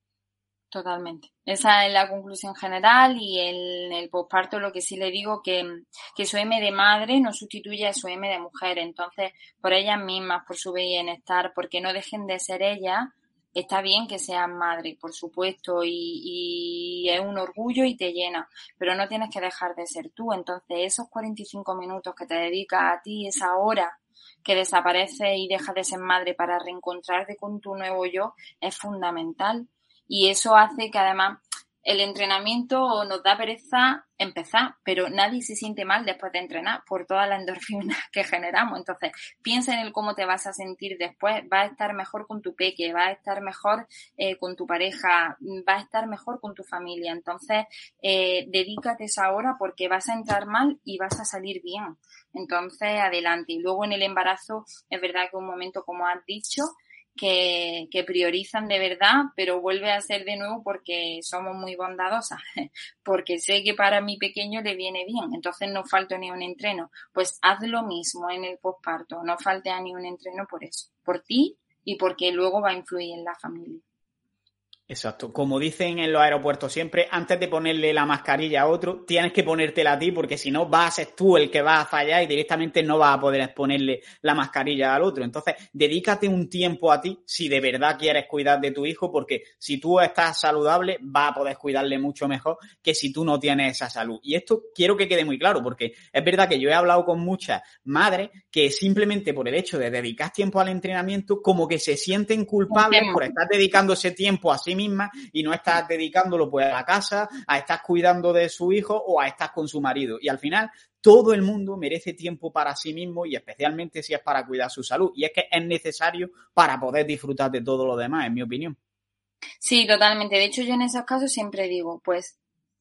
Totalmente. Esa es la conclusión general y en el posparto lo que sí le digo que, que su M de madre no sustituye a su M de mujer. Entonces, por ellas mismas, por su bienestar, porque no dejen de ser ellas, está bien que sean madre, por supuesto, y, es un orgullo y te llena, pero no tienes que dejar de ser tú. Entonces, esos 45 minutos que te dedicas a ti, esa hora que desaparece y deja de ser madre para reencontrarte con tu nuevo yo, es fundamental y eso hace que además el entrenamiento nos da pereza empezar, pero nadie se siente mal después de entrenar por toda la endorfina que generamos. Entonces, piensa en el cómo te vas a sentir después. Va a estar mejor con tu peque, va a estar mejor eh, con tu pareja, va a estar mejor con tu familia. Entonces, eh, dedícate esa hora porque vas a entrar mal y vas a salir bien. Entonces, adelante. Y luego en el embarazo, es verdad que un momento, como has dicho, que, que, priorizan de verdad, pero vuelve a ser de nuevo porque somos muy bondadosas, porque sé que para mi pequeño le viene bien, entonces no falta ni un entreno. Pues haz lo mismo en el posparto, no falte a ni un entreno por eso, por ti y porque luego va a influir en la familia. Exacto. Como dicen en los aeropuertos siempre, antes de ponerle la mascarilla a otro, tienes que ponértela a ti porque si no vas a ser tú el que va a fallar y directamente no vas a poder ponerle la mascarilla al otro. Entonces, dedícate un tiempo a ti si de verdad quieres cuidar de tu hijo porque si tú estás saludable, vas a poder cuidarle mucho mejor que si tú no tienes esa salud. Y esto quiero que quede muy claro porque es verdad que yo he hablado con muchas madres que simplemente por el hecho de dedicar tiempo al entrenamiento como que se sienten culpables por estar dedicando ese tiempo a sí misma y no estás dedicándolo pues a la casa, a estar cuidando de su hijo o a estar con su marido. Y al final todo el mundo merece tiempo para sí mismo y especialmente si es para cuidar su salud. Y es que es necesario para poder disfrutar de todo lo demás, en mi opinión. Sí, totalmente. De hecho, yo en esos casos siempre digo, pues,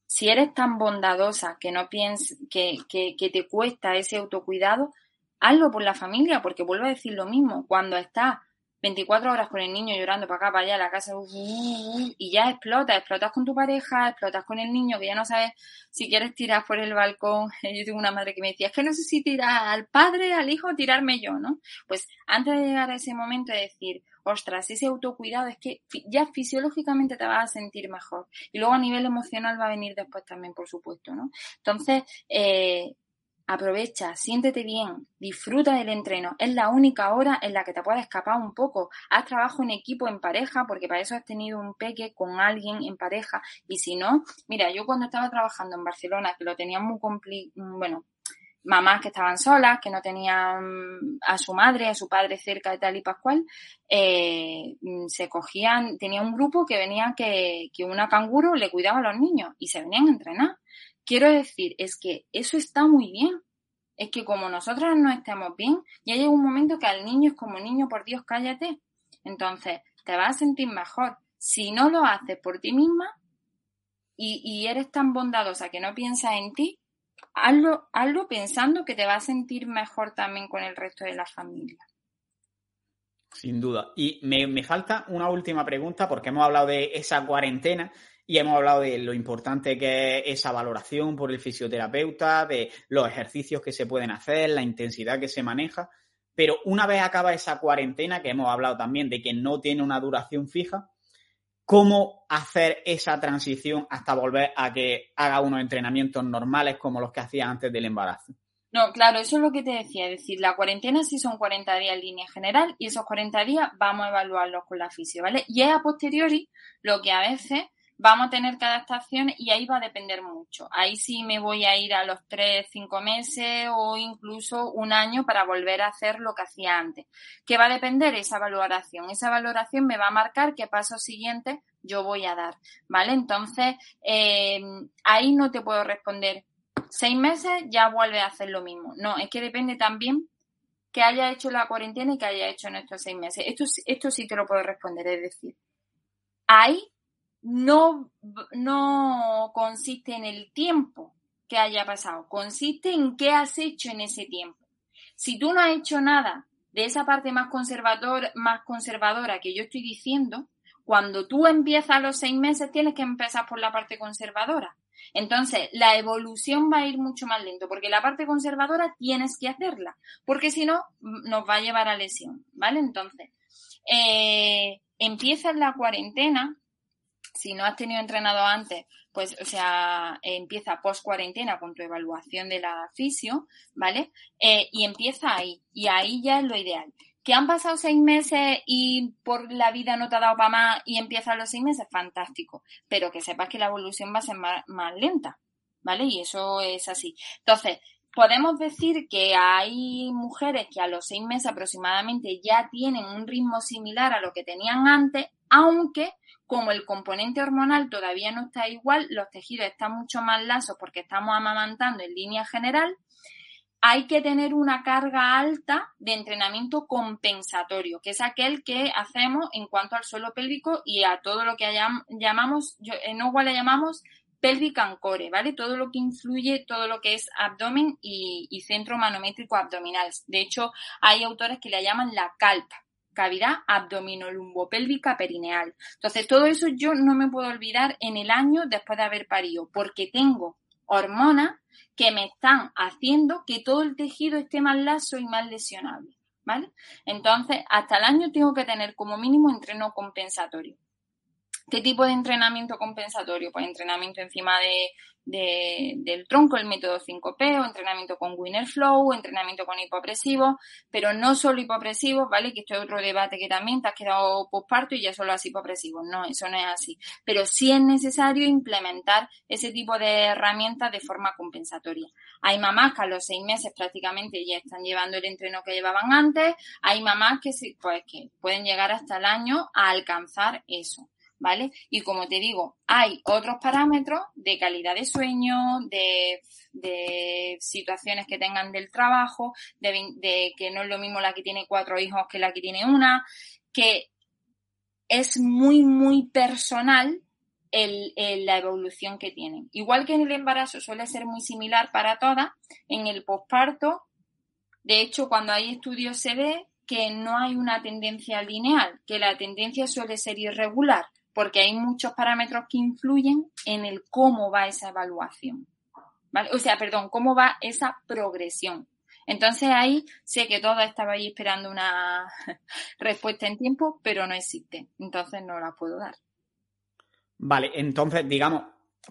si eres tan bondadosa que no pienses, que, que, que te cuesta ese autocuidado, hazlo por la familia, porque vuelvo a decir lo mismo, cuando estás 24 horas con el niño llorando para acá, para allá, la casa, y ya explota, explotas con tu pareja, explotas con el niño, que ya no sabes si quieres tirar por el balcón. Yo tengo una madre que me decía, es que no sé si tirar al padre, al hijo, tirarme yo, ¿no? Pues antes de llegar a ese momento de decir, ostras, ese autocuidado es que ya fisiológicamente te vas a sentir mejor. Y luego a nivel emocional va a venir después también, por supuesto, ¿no? Entonces, eh, Aprovecha, siéntete bien, disfruta del entreno. Es la única hora en la que te puedes escapar un poco. Haz trabajo en equipo, en pareja, porque para eso has tenido un peque con alguien en pareja. Y si no, mira, yo cuando estaba trabajando en Barcelona, que lo tenía muy complicado, bueno, mamás que estaban solas, que no tenían a su madre, a su padre cerca de tal y pascual, eh, se cogían, tenía un grupo que venía que, que una canguro le cuidaba a los niños y se venían a entrenar. Quiero decir, es que eso está muy bien. Es que como nosotras no estemos bien, ya llega un momento que al niño es como niño, por Dios, cállate. Entonces, te vas a sentir mejor. Si no lo haces por ti misma, y, eres tan bondadosa que no piensas en ti, hazlo, hazlo pensando que te vas a sentir mejor también con el resto de la familia. Sin duda. Y me, me, falta una última pregunta porque hemos hablado de esa cuarentena y hemos hablado de lo importante que es esa valoración por el fisioterapeuta, de los ejercicios que se pueden hacer, la intensidad que se maneja. Pero una vez acaba esa cuarentena, que hemos hablado también de que no tiene una duración fija, cómo hacer esa transición hasta volver a que haga unos entrenamientos normales como los que hacía antes del embarazo. No, claro, eso es lo que te decía, es decir, la cuarentena sí son 40 días en línea general y esos 40 días vamos a evaluarlos con la fisio, ¿vale? Y es a posteriori lo que a veces vamos a tener que adaptaciones y ahí va a depender mucho. Ahí sí me voy a ir a los tres, cinco meses o incluso un año para volver a hacer lo que hacía antes. ¿Qué va a depender? Esa valoración. Esa valoración me va a marcar qué pasos siguientes yo voy a dar, ¿vale? Entonces, eh, ahí no te puedo responder. Seis meses ya vuelve a hacer lo mismo. No, es que depende también que haya hecho la cuarentena y que haya hecho en estos seis meses. Esto, esto sí te lo puedo responder, es decir, ahí no, no consiste en el tiempo que haya pasado, consiste en qué has hecho en ese tiempo. Si tú no has hecho nada de esa parte más, conservador, más conservadora que yo estoy diciendo, cuando tú empiezas los seis meses tienes que empezar por la parte conservadora. Entonces, la evolución va a ir mucho más lento, porque la parte conservadora tienes que hacerla, porque si no, nos va a llevar a lesión, ¿vale? Entonces, eh, empiezas la cuarentena si no has tenido entrenado antes, pues, o sea, empieza post cuarentena con tu evaluación de la fisio, ¿vale? Eh, y empieza ahí. Y ahí ya es lo ideal. Que han pasado seis meses y por la vida no te ha dado para más y empiezan los seis meses, fantástico. Pero que sepas que la evolución va a ser más, más lenta, ¿vale? Y eso es así. Entonces, podemos decir que hay mujeres que a los seis meses aproximadamente ya tienen un ritmo similar a lo que tenían antes, aunque como el componente hormonal todavía no está igual, los tejidos están mucho más lasos porque estamos amamantando en línea general, hay que tener una carga alta de entrenamiento compensatorio, que es aquel que hacemos en cuanto al suelo pélvico y a todo lo que llamamos, en Ogua le llamamos pelvic core, ¿vale? Todo lo que influye, todo lo que es abdomen y, y centro manométrico abdominal. De hecho, hay autores que le llaman la calpa, cavidad abdominolumbopélvica perineal. Entonces, todo eso yo no me puedo olvidar en el año después de haber parido, porque tengo hormonas que me están haciendo que todo el tejido esté más laso y más lesionable, ¿vale? Entonces, hasta el año tengo que tener como mínimo entreno compensatorio. ¿Qué tipo de entrenamiento compensatorio? Pues entrenamiento encima de, del tronco, el método 5P, o entrenamiento con Winner Flow, entrenamiento con hipopresivo, pero no solo hipopresivos, ¿vale? Que esto es otro debate que también te has quedado posparto y ya solo has hipopresivos. No, eso no es así. Pero sí es necesario implementar ese tipo de herramientas de forma compensatoria. Hay mamás que a los seis meses prácticamente ya están llevando el entreno que llevaban antes. Hay mamás que, pues, que pueden llegar hasta el año a alcanzar eso. ¿Vale? Y como te digo, hay otros parámetros de calidad de sueño, de, situaciones que tengan del trabajo, de, que no es lo mismo la que tiene cuatro hijos que la que tiene una, que es muy, muy personal la evolución que tienen. Igual que en el embarazo suele ser muy similar para todas, en el posparto, de hecho, cuando hay estudios se ve que no hay una tendencia lineal, que la tendencia suele ser irregular porque hay muchos parámetros que influyen en el cómo va esa evaluación. ¿vale? O sea, perdón, cómo va esa progresión. Entonces ahí sé que todos estabais esperando una respuesta en tiempo, pero no existe. Entonces no la puedo dar. Vale, entonces, digamos,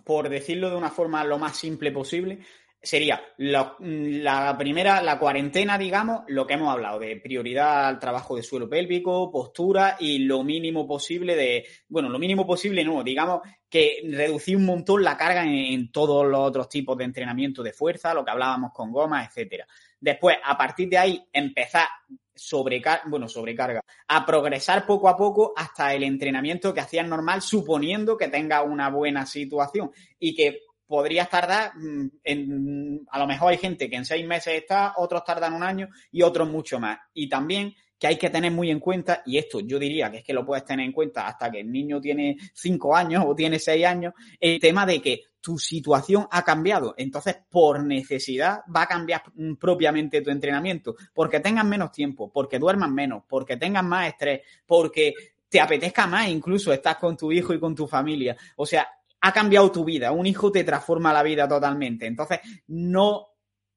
por decirlo de una forma lo más simple posible, sería la, primera, la cuarentena, digamos, lo que hemos hablado, de prioridad al trabajo de suelo pélvico, postura y lo mínimo posible de, bueno, lo mínimo posible no, digamos que reducir un montón la carga en, todos los otros tipos de entrenamiento de fuerza, lo que hablábamos con goma, etcétera. Después, a partir de ahí, empezar sobrecarga, bueno, sobrecarga, a progresar poco a poco hasta el entrenamiento que hacías normal, suponiendo que tenga una buena situación y que podrías tardar, mm, en, a lo mejor hay gente que en seis meses está, otros tardan un año y otros mucho más. Y también que hay que tener muy en cuenta, y esto yo diría que es que lo puedes tener en cuenta hasta que el niño tiene cinco años o tiene seis años, el tema de que tu situación ha cambiado. Entonces, por necesidad, va a cambiar propiamente tu entrenamiento. Porque tengas menos tiempo, porque duermas menos, porque tengas más estrés, porque te apetezca más incluso estar con tu hijo y con tu familia. O sea, ha cambiado tu vida. Un hijo te transforma la vida totalmente. Entonces, no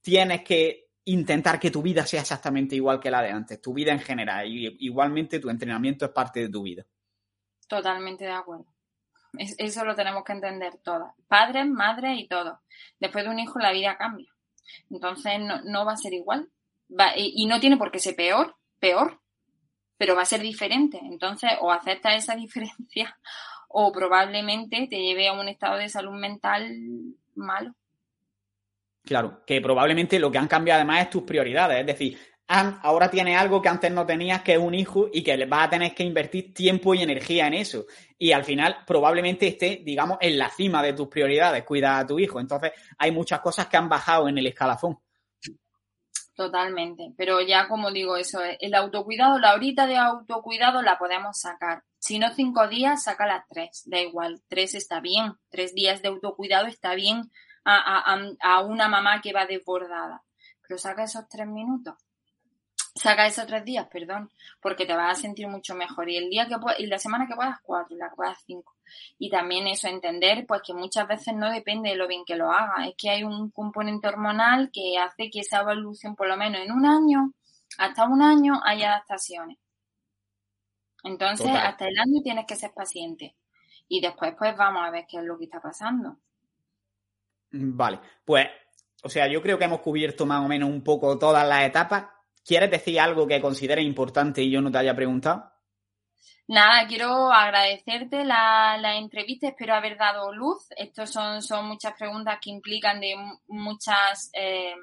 tienes que intentar que tu vida sea exactamente igual que la de antes, tu vida en general. Y igualmente tu entrenamiento es parte de tu vida. Totalmente de acuerdo. eso lo tenemos que entender todas. Padres, madres y todo. Después de un hijo la vida cambia. Entonces no, va a ser igual. y, y no tiene por qué ser peor, peor, pero va a ser diferente. Entonces, o acepta esa diferencia o probablemente te lleve a un estado de salud mental malo. Claro, que probablemente lo que han cambiado además es tus prioridades, es decir, ahora tienes algo que antes no tenías, que es un hijo, y que vas a tener que invertir tiempo y energía en eso. Y al final probablemente esté, digamos, en la cima de tus prioridades, cuida a tu hijo. Entonces hay muchas cosas que han bajado en el escalafón. Totalmente, pero ya como digo, eso, el autocuidado, la horita de autocuidado la podemos sacar. Si no cinco días, saca las tres, da igual, tres está bien, tres días de autocuidado está bien a, a, una mamá que va desbordada, pero saca esos tres minutos, saca esos tres días, perdón, porque te vas a sentir mucho mejor. Y el día que y la semana que puedas cuatro, la que puedas cinco. Y también eso, entender pues que muchas veces no depende de lo bien que lo haga, es que hay un componente hormonal que hace que esa evolución, por lo menos en un año, hasta un año, hay adaptaciones. Entonces, hasta el año tienes que ser paciente. Y después, pues vamos a ver qué es lo que está pasando. Vale, pues, o sea, yo creo que hemos cubierto más o menos un poco todas las etapas. ¿Quieres decir algo que consideres importante y yo no te haya preguntado? Nada, quiero agradecerte la, la entrevista, espero haber dado luz. Estos son, son muchas preguntas que implican de muchas eh,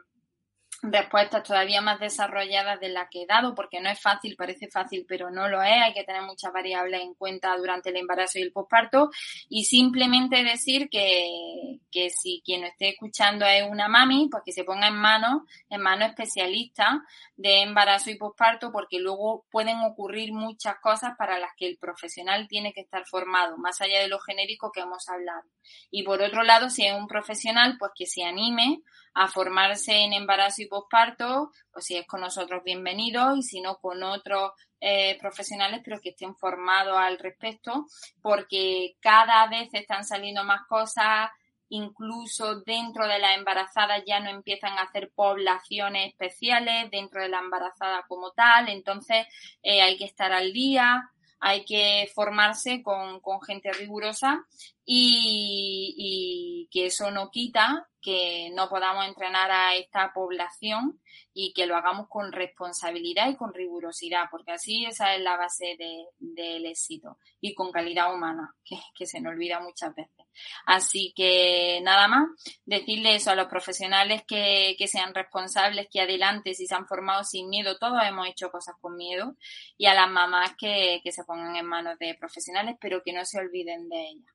respuestas todavía más desarrolladas de las que he dado, porque no es fácil, parece fácil, pero no lo es. Hay que tener muchas variables en cuenta durante el embarazo y el posparto. Y simplemente decir que, que si quien esté escuchando es una mami, pues que se ponga en manos, en manos especialistas de embarazo y posparto, porque luego pueden ocurrir muchas cosas para las que el profesional tiene que estar formado, más allá de lo genérico que hemos hablado. Y por otro lado, si es un profesional, pues que se anime a formarse en embarazo y posparto, pues si es con nosotros bienvenido y si no con otros eh, profesionales, pero que estén formados al respecto, porque cada vez están saliendo más cosas, incluso dentro de la embarazada ya no empiezan a hacer poblaciones especiales dentro de la embarazada como tal, entonces eh, hay que estar al día, hay que formarse con, con gente rigurosa y, y, que eso no quita que no podamos entrenar a esta población y que lo hagamos con responsabilidad y con rigurosidad, porque así esa es la base de, del éxito y con calidad humana, que, que se nos olvida muchas veces. Así que nada más, decirle eso a los profesionales que, que sean responsables, que adelante, si se han formado sin miedo, todos hemos hecho cosas con miedo, y a las mamás que, que se pongan en manos de profesionales, pero que no se olviden de ellas.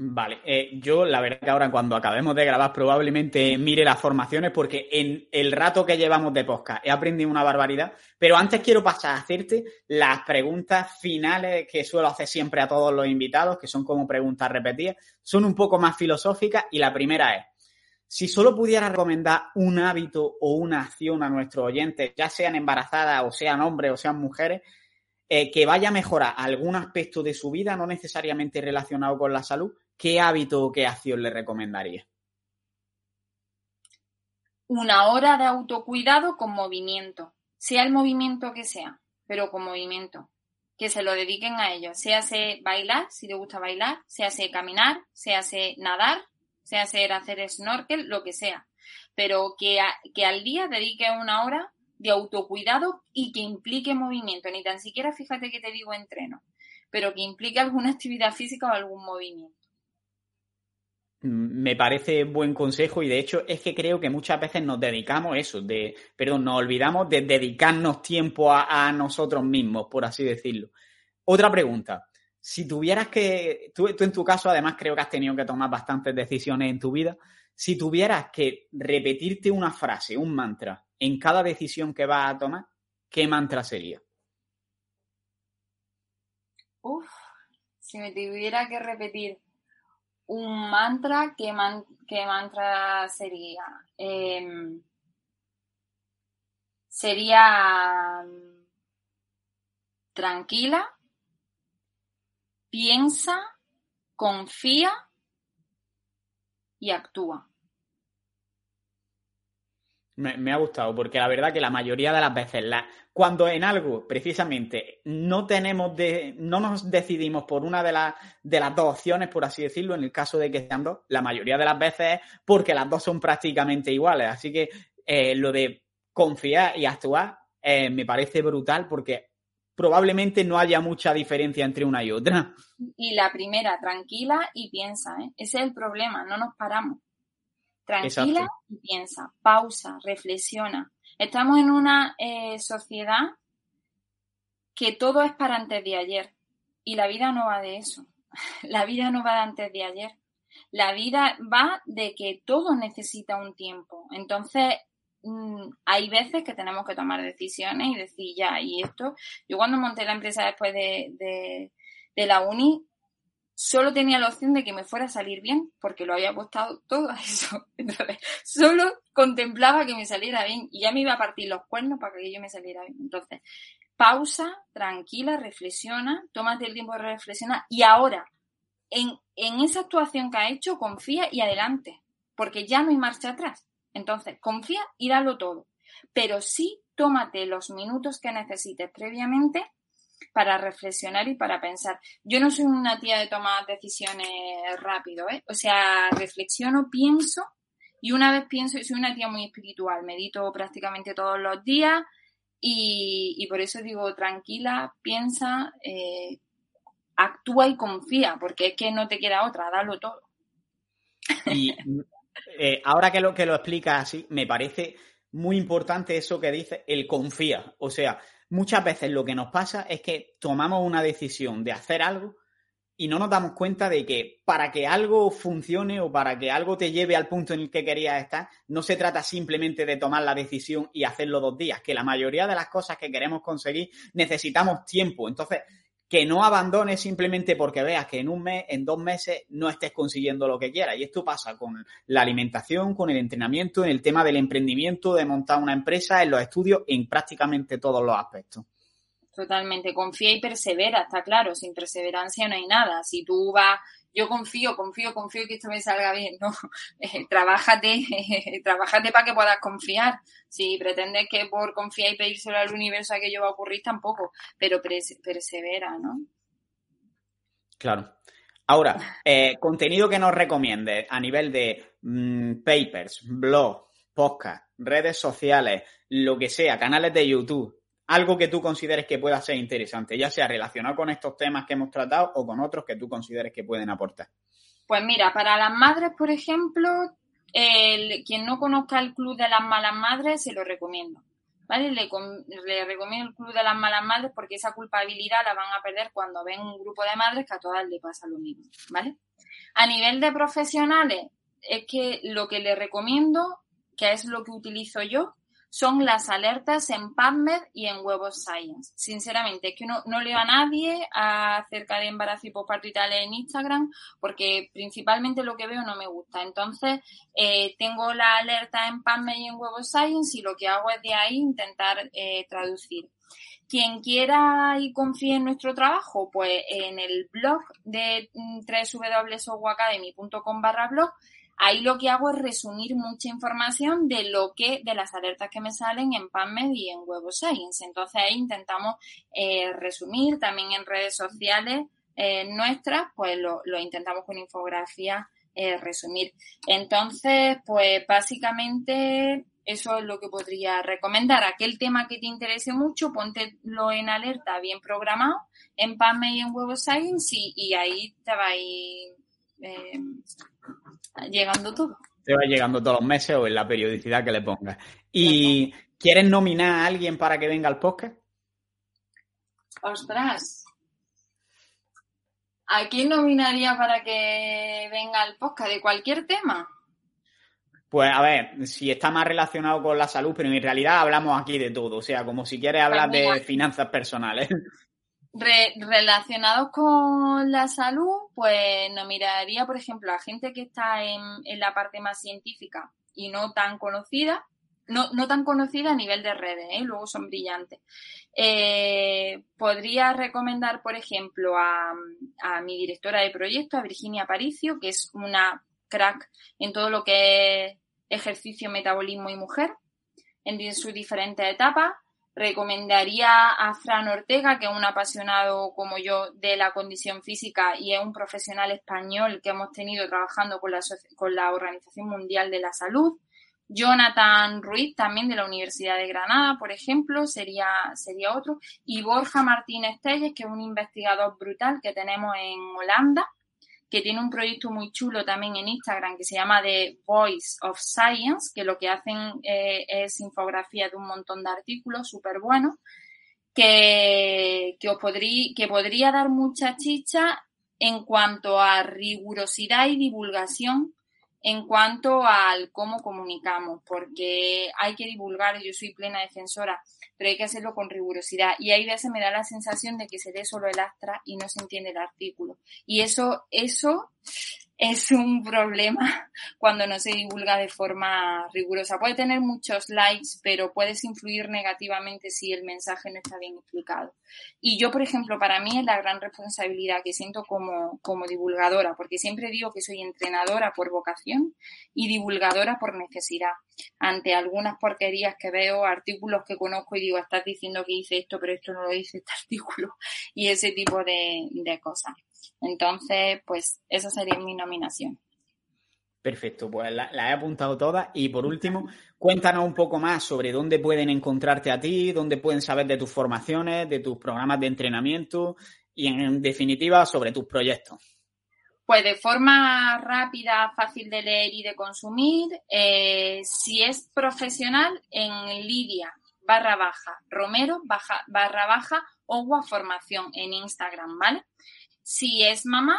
Vale, eh, yo la verdad que ahora cuando acabemos de grabar probablemente mire las formaciones porque en el rato que llevamos de podcast he aprendido una barbaridad, pero antes quiero pasar a hacerte las preguntas finales que suelo hacer siempre a todos los invitados, que son como preguntas repetidas, son un poco más filosóficas y la primera es, si solo pudiera recomendar un hábito o una acción a nuestros oyentes, ya sean embarazadas o sean hombres o sean mujeres, eh, que vaya a mejorar algún aspecto de su vida, no necesariamente relacionado con la salud, ¿qué hábito o qué acción le recomendaría? Una hora de autocuidado con movimiento, sea el movimiento que sea, pero con movimiento. Que se lo dediquen a ello. Sea hace bailar, si te gusta bailar, sea hace caminar, sea hace nadar, sea hacer hacer snorkel, lo que sea. Pero que, que al día dedique una hora de autocuidado y que implique movimiento. Ni tan siquiera fíjate que te digo entreno, pero que implique alguna actividad física o algún movimiento. Me parece buen consejo y de hecho es que creo que muchas veces nos dedicamos eso, de, perdón, nos olvidamos de dedicarnos tiempo a, nosotros mismos, por así decirlo. Otra pregunta. Si tuvieras que, tú, tú en tu caso además creo que has tenido que tomar bastantes decisiones en tu vida, si tuvieras que repetirte una frase, un mantra, en cada decisión que vas a tomar, ¿qué mantra sería? Uf, si me tuviera que repetir un mantra, ¿qué, mantra sería? Em, sería mm, tranquila, piensa, confía y actúa. Me, ha gustado, porque la verdad que la mayoría de las veces, cuando en algo precisamente no tenemos de, no nos decidimos por una de, las de las dos opciones, por así decirlo, en el caso de que sean dos, la mayoría de las veces es porque las dos son prácticamente iguales. Así que eh, lo de confiar y actuar eh, me parece brutal porque probablemente no haya mucha diferencia entre una y otra. Y la primera, tranquila y piensa, ¿eh? ese es el problema, no nos paramos. Tranquila y piensa, pausa, reflexiona. Estamos en una eh, sociedad que todo es para antes de ayer y la vida no va de eso. La vida no va de antes de ayer. La vida va de que todo necesita un tiempo. Entonces, mm, hay veces que tenemos que tomar decisiones y decir ya, y esto. Yo cuando monté la empresa después de, de la uni, solo tenía la opción de que me fuera a salir bien, porque lo había apostado todo a eso. Entonces, solo contemplaba que me saliera bien y ya me iba a partir los cuernos para que yo me saliera bien. Entonces, pausa, tranquila, reflexiona, tómate el tiempo de reflexionar y ahora, en, en esa actuación que ha hecho, confía y adelante, porque ya no hay marcha atrás. Entonces, confía y dalo todo. Pero sí, tómate los minutos que necesites previamente para reflexionar y para pensar. Yo no soy una tía de tomar decisiones rápido, ¿eh? O sea, reflexiono, pienso y una vez pienso, soy una tía muy espiritual, medito prácticamente todos los días y, por eso digo, tranquila, piensa, eh, actúa y confía, porque es que no te queda otra, dalo todo. Y eh, ahora que lo, que lo explicas así, me parece muy importante eso que dice, el confía. O sea, muchas veces lo que nos pasa es que tomamos una decisión de hacer algo y no nos damos cuenta de que para que algo funcione o para que algo te lleve al punto en el que querías estar, no se trata simplemente de tomar la decisión y hacerlo dos días, que la mayoría de las cosas que queremos conseguir necesitamos tiempo. Entonces, que no abandones simplemente porque veas que en un mes, en dos meses, no estés consiguiendo lo que quieras. Y esto pasa con la alimentación, con el entrenamiento, en el tema del emprendimiento, de montar una empresa, en los estudios, en prácticamente todos los aspectos. Totalmente, confía y persevera, está claro, sin perseverancia no hay nada. Si tú vas yo confío, confío, confío que esto me salga bien, ¿no? Eh, trabájate, trabájate para que puedas confiar. Si pretendes que por confiar y pedírselo al universo aquello va a ocurrir, tampoco, pero persevera, ¿no? Claro. Ahora, eh, contenido que nos recomiendes a nivel de mm, papers, blog, podcast, redes sociales, lo que sea, canales de YouTube, algo que tú consideres que pueda ser interesante, ya sea relacionado con estos temas que hemos tratado o con otros que tú consideres que pueden aportar. Pues mira, para las madres, por ejemplo, el, quien no conozca el Club de las Malas Madres, se lo recomiendo. ¿Vale? Le, le, recomiendo el Club de las Malas Madres porque esa culpabilidad la van a perder cuando ven un grupo de madres que a todas les pasa lo mismo. ¿Vale? A nivel de profesionales, es que lo que le recomiendo, que es lo que utilizo yo, son las alertas en PubMed y en Web of Science. Sinceramente, es que no, leo a nadie acerca de embarazo y en Instagram porque principalmente lo que veo no me gusta. Entonces, eh, tengo la alerta en PubMed y en Web of Science y lo que hago es de ahí intentar eh, traducir. Quien quiera y confíe en nuestro trabajo, pues en el blog de mm, www.softwareacademy.com barra blog Ahí lo que hago es resumir mucha información de lo que, de las alertas que me salen en PubMed y en Web Science. Entonces ahí intentamos eh, resumir también en redes sociales eh, nuestras, pues lo, intentamos con infografía eh, resumir. Entonces, pues básicamente eso es lo que podría recomendar. Aquel tema que te interese mucho, póntelo en alerta bien programado en PubMed y en Web Science y, y ahí te va a ir llegando todo. Te va llegando todos los meses o en la periodicidad que le pongas. ¿Y quieres nominar a alguien para que venga al podcast? Ostras. ¿A quién nominaría para que venga al podcast? ¿De cualquier tema? Pues a ver, si está más relacionado con la salud, pero en realidad hablamos aquí de todo, o sea, como si quieres hablar pues de finanzas personales. Relacionados con la salud, pues nos miraría, por ejemplo, a gente que está en, en la parte más científica y no tan conocida, no, no tan conocida a nivel de redes, ¿eh? luego son brillantes. Eh, podría recomendar, por ejemplo, a, mi directora de proyecto, a Virginia Paricio, que es una crack en todo lo que es ejercicio, metabolismo y mujer, en sus diferentes etapas. Recomendaría a Fran Ortega, que es un apasionado como yo de la condición física y es un profesional español que hemos tenido trabajando con la, con la Organización Mundial de la Salud. Jonathan Ruiz, también de la Universidad de Granada, por ejemplo, sería, sería otro. Y Borja Martínez Telles, que es un investigador brutal que tenemos en Holanda, que tiene un proyecto muy chulo también en Instagram que se llama The Voice of Science, que lo que hacen eh, es infografía de un montón de artículos súper buenos, que, que, que podría dar mucha chicha en cuanto a rigurosidad y divulgación en cuanto al cómo comunicamos, porque hay que divulgar, yo soy plena defensora, pero hay que hacerlo con rigurosidad. Y ahí veces me da la sensación de que se lee solo el astra y no se entiende el artículo. Y eso, eso es un problema cuando no se divulga de forma rigurosa. Puede tener muchos likes, pero puedes influir negativamente si el mensaje no está bien explicado. Y yo, por ejemplo, para mí es la gran responsabilidad que siento como, como divulgadora, porque siempre digo que soy entrenadora por vocación y divulgadora por necesidad. Ante algunas porquerías que veo, artículos que conozco y digo, estás diciendo que hice esto, pero esto no lo dice este artículo, y ese tipo de, de cosas. Entonces, pues esa sería mi nominación. Perfecto, pues la, he apuntado todas. Y por último, cuéntanos un poco más sobre dónde pueden encontrarte a ti, dónde pueden saber de tus formaciones, de tus programas de entrenamiento y, en definitiva, sobre tus proyectos. Pues de forma rápida, fácil de leer y de consumir, eh, si es profesional, en Lidia barra baja Romero barra baja Ogua Formación en Instagram, ¿vale? Si es mamá,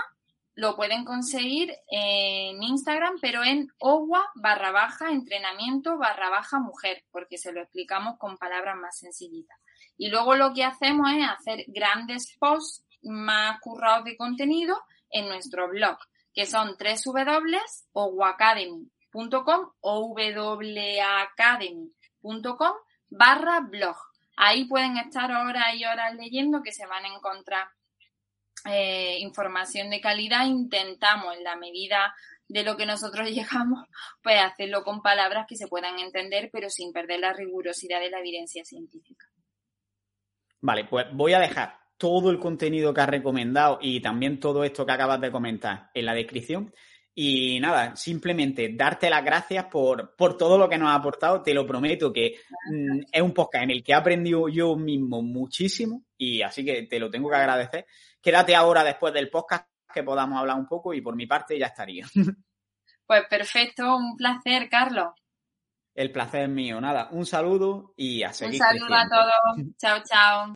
lo pueden conseguir en Instagram, pero en OWA barra baja entrenamiento barra baja mujer, porque se lo explicamos con palabras más sencillitas. Y luego lo que hacemos es hacer grandes posts más currados de contenido en nuestro blog, que son www.owacademy.com o wacademy.com barra blog. Ahí pueden estar horas y horas leyendo que se van a encontrar eh, información de calidad, intentamos en la medida de lo que nosotros llegamos, pues hacerlo con palabras que se puedan entender, pero sin perder la rigurosidad de la evidencia científica. Vale, pues voy a dejar todo el contenido que has recomendado y también todo esto que acabas de comentar en la descripción. Y nada, simplemente darte las gracias por, por todo lo que nos ha aportado. Te lo prometo que mm, es un podcast en el que he aprendido yo mismo muchísimo y así que te lo tengo que agradecer. Quédate ahora después del podcast que podamos hablar un poco y por mi parte ya estaría. Pues perfecto, un placer, Carlos. El placer es mío. Nada, un saludo y a seguir. Un saludo a todos. Chao, chao.